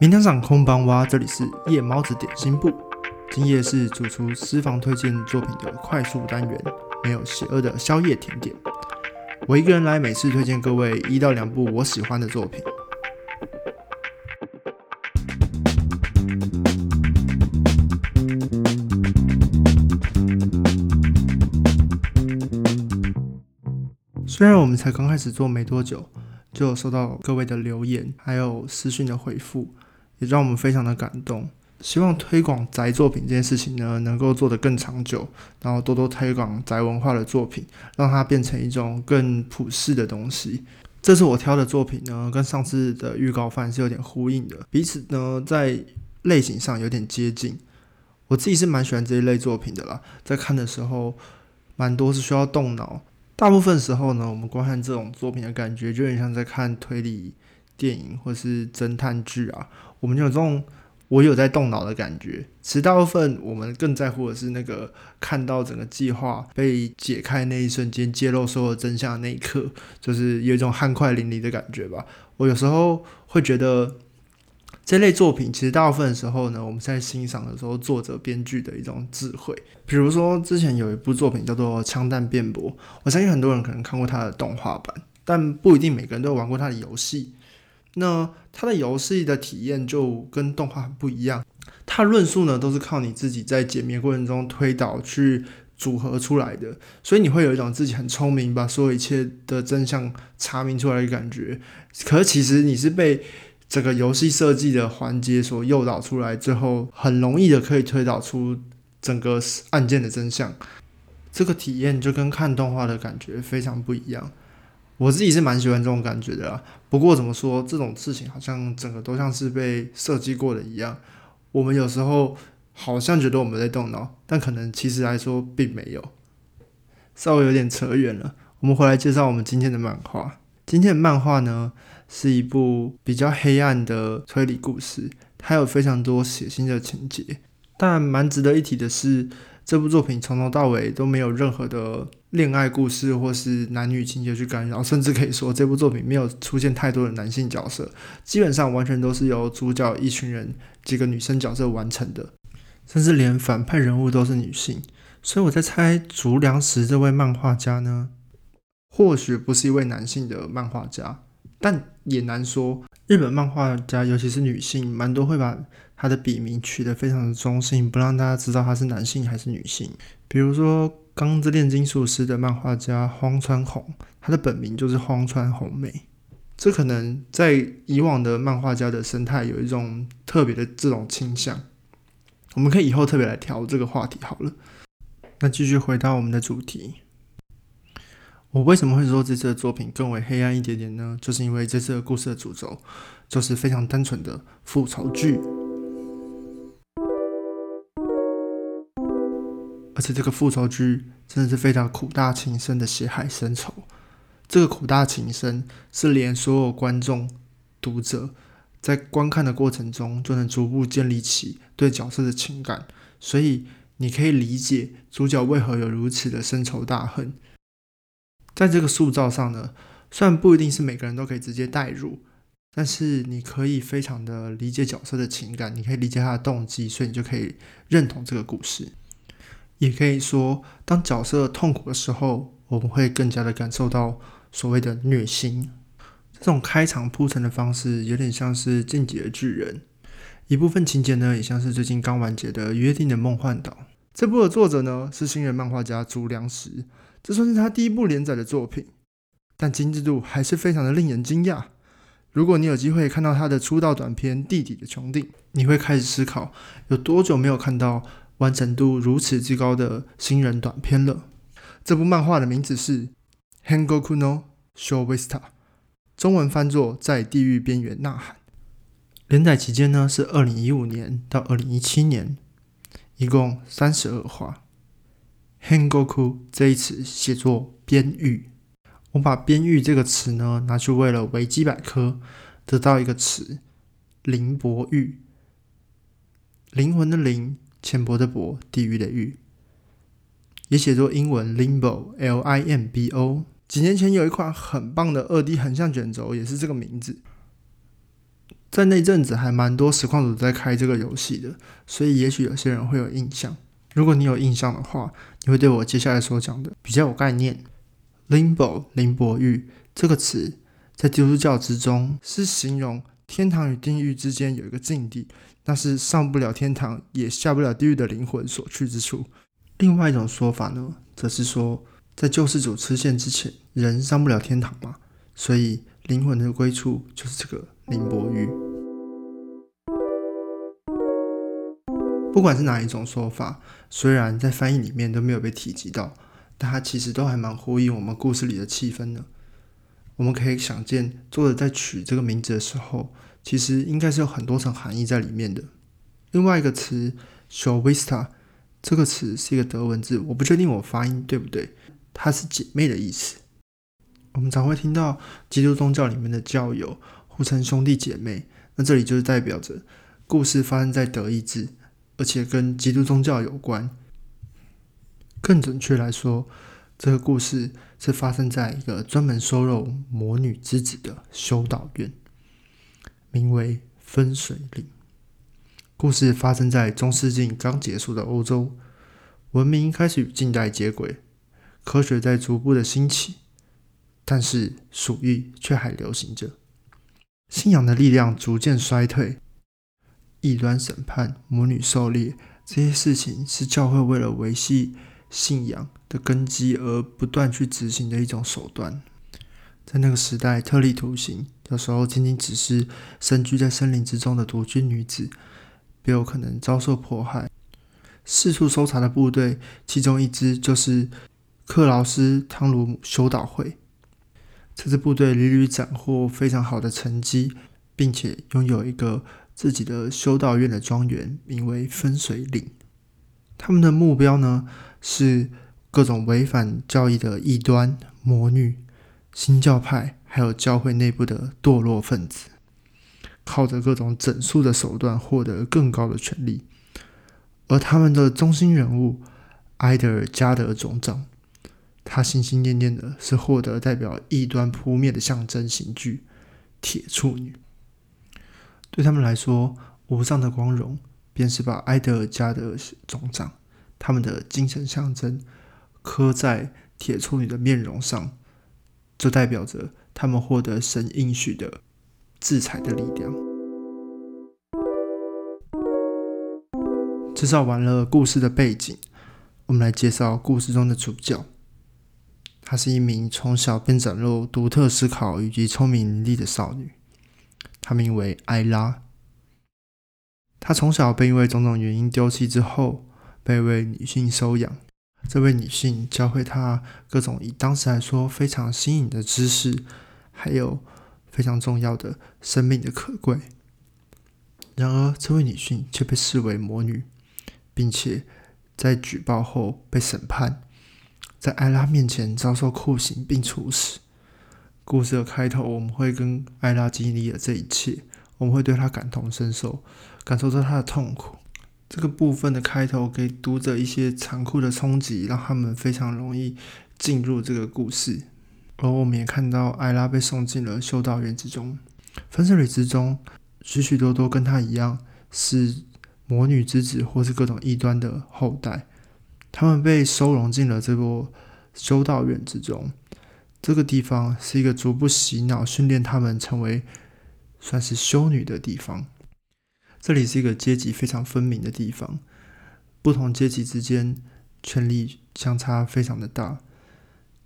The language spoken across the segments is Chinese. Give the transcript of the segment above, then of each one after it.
明天上空邦蛙，这里是夜猫子点心部。今夜是主厨私房推荐作品的快速单元，没有邪恶的宵夜甜点。我一个人来，每次推荐各位一到两部我喜欢的作品。虽然我们才刚开始做没多久，就有收到各位的留言，还有私讯的回复，也让我们非常的感动。希望推广宅作品这件事情呢，能够做得更长久，然后多多推广宅文化的作品，让它变成一种更普世的东西。这次我挑的作品呢，跟上次的预告番是有点呼应的，彼此呢在类型上有点接近。我自己是蛮喜欢这一类作品的啦，在看的时候，蛮多是需要动脑。大部分时候呢，我们观看这种作品的感觉，就有点像在看推理电影或是侦探剧啊。我们有这种我有在动脑的感觉。其实大部分我们更在乎的是那个看到整个计划被解开那一瞬间，揭露所有真相的那一刻，就是有一种酣快淋漓的感觉吧。我有时候会觉得。这类作品其实大部分的时候呢，我们在欣赏的时候，作者编剧的一种智慧。比如说，之前有一部作品叫做《枪弹辩驳》，我相信很多人可能看过它的动画版，但不一定每个人都有玩过它的游戏。那它的游戏的体验就跟动画很不一样，它论述呢都是靠你自己在解谜过程中推导去组合出来的，所以你会有一种自己很聪明，把所有一切的真相查明出来的感觉。可是其实你是被这个游戏设计的环节所诱导出来，最后很容易的可以推导出整个案件的真相。这个体验就跟看动画的感觉非常不一样。我自己是蛮喜欢这种感觉的啦。不过怎么说，这种事情好像整个都像是被设计过的一样。我们有时候好像觉得我们在动脑，但可能其实来说并没有。稍微有点扯远了，我们回来介绍我们今天的漫画。今天的漫画呢？是一部比较黑暗的推理故事，它有非常多血腥的情节。但蛮值得一提的是，这部作品从头到尾都没有任何的恋爱故事或是男女情节去干扰，甚至可以说这部作品没有出现太多的男性角色，基本上完全都是由主角一群人几个女生角色完成的，甚至连反派人物都是女性。所以我在猜，竹良石这位漫画家呢，或许不是一位男性的漫画家。但也难说，日本漫画家，尤其是女性，蛮多会把她的笔名取得非常的中性，不让大家知道她是男性还是女性。比如说《钢之炼金术师》的漫画家荒川弘，他的本名就是荒川弘美。这可能在以往的漫画家的生态有一种特别的这种倾向。我们可以以后特别来调这个话题好了。那继续回到我们的主题。我为什么会说这次的作品更为黑暗一点点呢？就是因为这次的故事的主轴就是非常单纯的复仇剧，而且这个复仇剧真的是非常苦大情深的血海深仇。这个苦大情深是连所有观众、读者在观看的过程中就能逐步建立起对角色的情感，所以你可以理解主角为何有如此的深仇大恨。在这个塑造上呢，虽然不一定是每个人都可以直接代入，但是你可以非常的理解角色的情感，你可以理解他的动机，所以你就可以认同这个故事。也可以说，当角色痛苦的时候，我们会更加的感受到所谓的虐心。这种开场铺陈的方式，有点像是《进击的巨人》，一部分情节呢，也像是最近刚完结的《约定的梦幻岛》。这部的作者呢，是新人漫画家朱良石。这算是他第一部连载的作品，但精致度还是非常的令人惊讶。如果你有机会看到他的出道短片《地底的穹顶》，你会开始思考，有多久没有看到完成度如此之高的新人短片了。这部漫画的名字是《Hangoku no Showista》，中文翻作《在地狱边缘呐喊》。连载期间呢是二零一五年到二零一七年，一共三十二话。Hangoku 这一词写作边域，我把边域这个词呢拿去为了维基百科，得到一个词灵薄域，灵魂的灵，浅薄的薄，地狱的狱，也写作英文 Limbo，L I M B O。几年前有一款很棒的二 D 横向卷轴，也是这个名字。在那阵子还蛮多实况组在开这个游戏的，所以也许有些人会有印象。如果你有印象的话，你会对我接下来所讲的比较有概念。Limbo 林博狱这个词在基督教之中是形容天堂与地狱之间有一个境地，那是上不了天堂也下不了地狱的灵魂所去之处。另外一种说法呢，则是说在救世主出现之前，人上不了天堂嘛，所以灵魂的归处就是这个灵博狱。不管是哪一种说法，虽然在翻译里面都没有被提及到，但它其实都还蛮呼应我们故事里的气氛的。我们可以想见，作者在取这个名字的时候，其实应该是有很多层含义在里面的。另外一个词 s h o w i s t a 这个词是一个德文字，我不确定我发音对不对，它是姐妹的意思。我们常会听到基督宗教里面的教友互称兄弟姐妹，那这里就是代表着故事发生在德意志。而且跟基督宗教有关。更准确来说，这个故事是发生在一个专门收容魔女之子的修道院，名为分水岭。故事发生在中世纪刚结束的欧洲，文明开始与近代接轨，科学在逐步的兴起，但是鼠疫却还流行着，信仰的力量逐渐衰退。异端审判、魔女狩猎这些事情，是教会为了维系信仰的根基而不断去执行的一种手段。在那个时代，特立独行，有时候仅仅只是身居在森林之中的独居女子，便有可能遭受迫害。四处搜查的部队，其中一支就是克劳斯汤鲁姆修道会。这支部队屡屡斩获非常好的成绩，并且拥有一个。自己的修道院的庄园名为分水岭，他们的目标呢是各种违反教义的异端、魔女、新教派，还有教会内部的堕落分子，靠着各种整肃的手段获得更高的权力。而他们的中心人物埃德尔加德总长，他心心念念的是获得代表异端扑灭的象征刑具——铁处女。对他们来说，无上的光荣便是把埃德尔家的总长他们的精神象征刻在铁处女的面容上，就代表着他们获得神应许的制裁的力量。介绍完了故事的背景，我们来介绍故事中的主角。她是一名从小便展露独特思考以及聪明伶俐的少女。她名为艾拉。她从小被因为种种原因丢弃之后，被一位女性收养。这位女性教会她各种以当时来说非常新颖的知识，还有非常重要的生命的可贵。然而，这位女性却被视为魔女，并且在举报后被审判，在艾拉面前遭受酷刑并处死。故事的开头，我们会跟艾拉经历了这一切，我们会对她感同身受，感受到她的痛苦。这个部分的开头给读者一些残酷的冲击，让他们非常容易进入这个故事。而我们也看到艾拉被送进了修道院之中，分水岭之中，许许多多跟她一样是魔女之子或是各种异端的后代，他们被收容进了这座修道院之中。这个地方是一个逐步洗脑、训练他们成为算是修女的地方。这里是一个阶级非常分明的地方，不同阶级之间权力相差非常的大。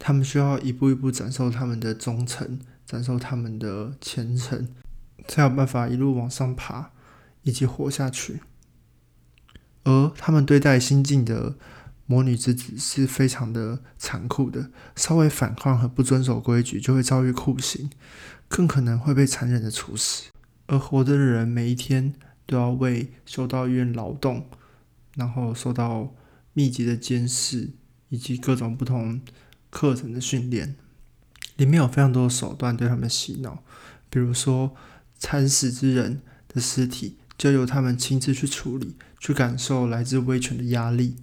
他们需要一步一步展示他们的忠诚，展示他们的虔诚，才有办法一路往上爬，以及活下去。而他们对待新进的。魔女之子是非常的残酷的，稍微反抗和不遵守规矩就会遭遇酷刑，更可能会被残忍的处死。而活着的人每一天都要为修道院劳动，然后受到密集的监视以及各种不同课程的训练。里面有非常多的手段对他们洗脑，比如说惨死之人的尸体就由他们亲自去处理，去感受来自威权的压力。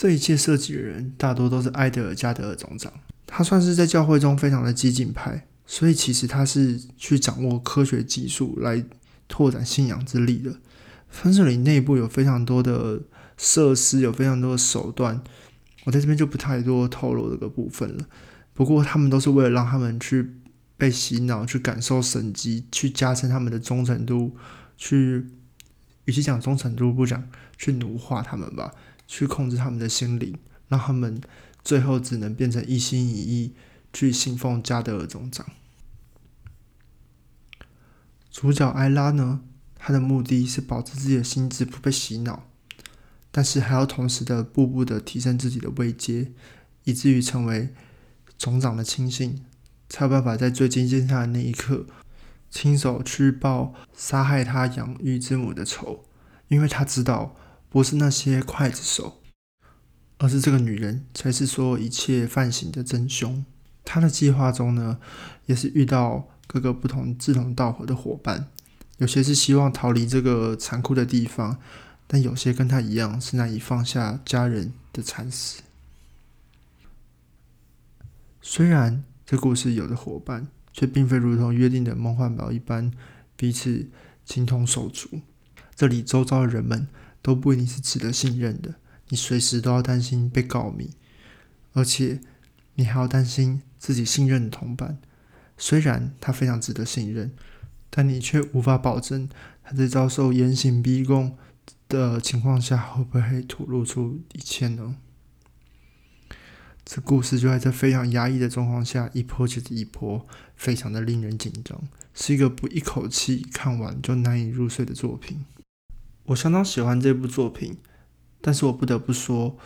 这一切设计的人大多都是埃德尔加德尔总长，他算是在教会中非常的激进派，所以其实他是去掌握科学技术来拓展信仰之力的。分水岭内部有非常多的设施，有非常多的手段，我在这边就不太多透露这个部分了。不过他们都是为了让他们去被洗脑，去感受神迹，去加深他们的忠诚度，去与其讲忠诚度，不讲去奴化他们吧，去控制他们的心灵，让他们最后只能变成一心一意去信奉加德尔总长。主角艾拉呢？他的目的是保持自己的心智不被洗脑，但是还要同时的步步的提升自己的位阶，以至于成为总长的亲信，才有办法在最接近他的那一刻，亲手去报杀害他养育之母的仇。因为他知道，不是那些刽子手，而是这个女人才是所有一切犯行的真凶。他的计划中呢，也是遇到各个不同志同道合的伙伴。有些是希望逃离这个残酷的地方，但有些跟他一样是难以放下家人的惨死。虽然这故事有的伙伴，却并非如同约定的梦幻堡一般彼此情同手足。这里周遭的人们都不一定是值得信任的，你随时都要担心被告密，而且你还要担心自己信任的同伴，虽然他非常值得信任。但你却无法保证他在遭受严刑逼供的情况下会不会吐露出一切呢？这故事就在这非常压抑的状况下，一波接着一波，非常的令人紧张，是一个不一口气看完就难以入睡的作品。我相当喜欢这部作品，但是我不得不说。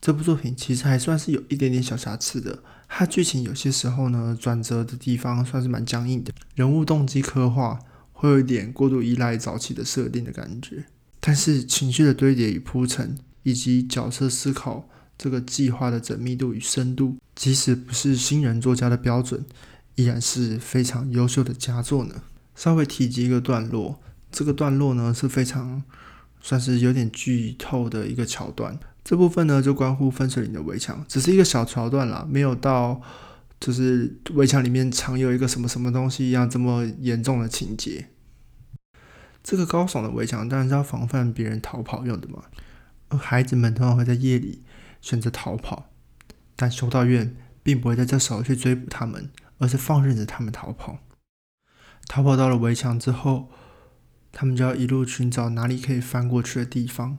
这部作品其实还算是有一点点小瑕疵的，它剧情有些时候呢转折的地方算是蛮僵硬的，人物动机刻画会有一点过度依赖早期的设定的感觉，但是情绪的堆叠与铺陈，以及角色思考这个计划的缜密度与深度，即使不是新人作家的标准，依然是非常优秀的佳作呢。稍微提及一个段落，这个段落呢是非常算是有点剧透的一个桥段。这部分呢，就关乎分水岭的围墙，只是一个小桥段啦，没有到就是围墙里面藏有一个什么什么东西一样这么严重的情节。这个高耸的围墙当然是要防范别人逃跑用的嘛，而孩子们通常会在夜里选择逃跑，但修道院并不会在这时候去追捕他们，而是放任着他们逃跑。逃跑到了围墙之后，他们就要一路寻找哪里可以翻过去的地方，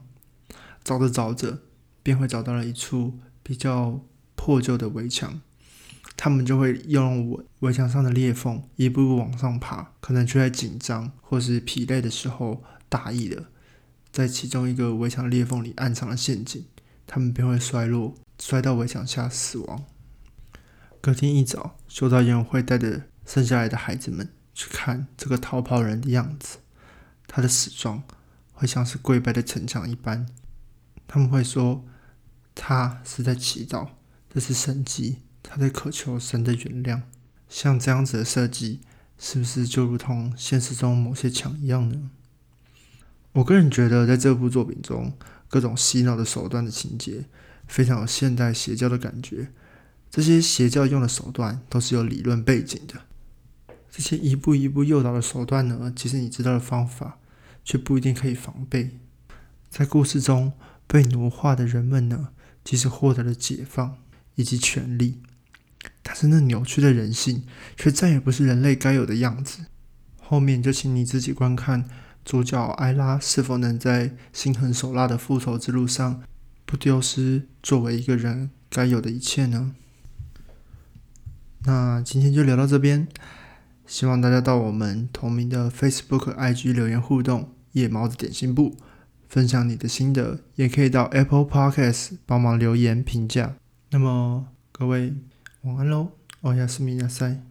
找着找着。便会找到了一处比较破旧的围墙，他们就会用围围墙上的裂缝一步步往上爬，可能就在紧张或是疲累的时候，大意了在其中一个围墙裂缝里暗藏了陷阱，他们便会摔落，摔到围墙下死亡。隔天一早，修道院会带着剩下来的孩子们去看这个逃跑人的样子，他的死状会像是跪拜的城墙一般，他们会说。他是在祈祷，这是神迹，他在渴求神的原谅。像这样子的设计，是不是就如同现实中某些墙一样呢？我个人觉得，在这部作品中，各种洗脑的手段的情节，非常有现代邪教的感觉。这些邪教用的手段都是有理论背景的。这些一步一步诱导的手段呢，其实你知道的方法，却不一定可以防备。在故事中被奴化的人们呢？即使获得了解放以及权利，但是那扭曲的人性却再也不是人类该有的样子。后面就请你自己观看主角艾拉是否能在心狠手辣的复仇之路上不丢失作为一个人该有的一切呢？那今天就聊到这边，希望大家到我们同名的 Facebook、IG 留言互动夜猫子点心部。分享你的心得，也可以到 Apple Podcast 帮忙留言评价。那么各位晚安喽，欧亚斯米亚塞。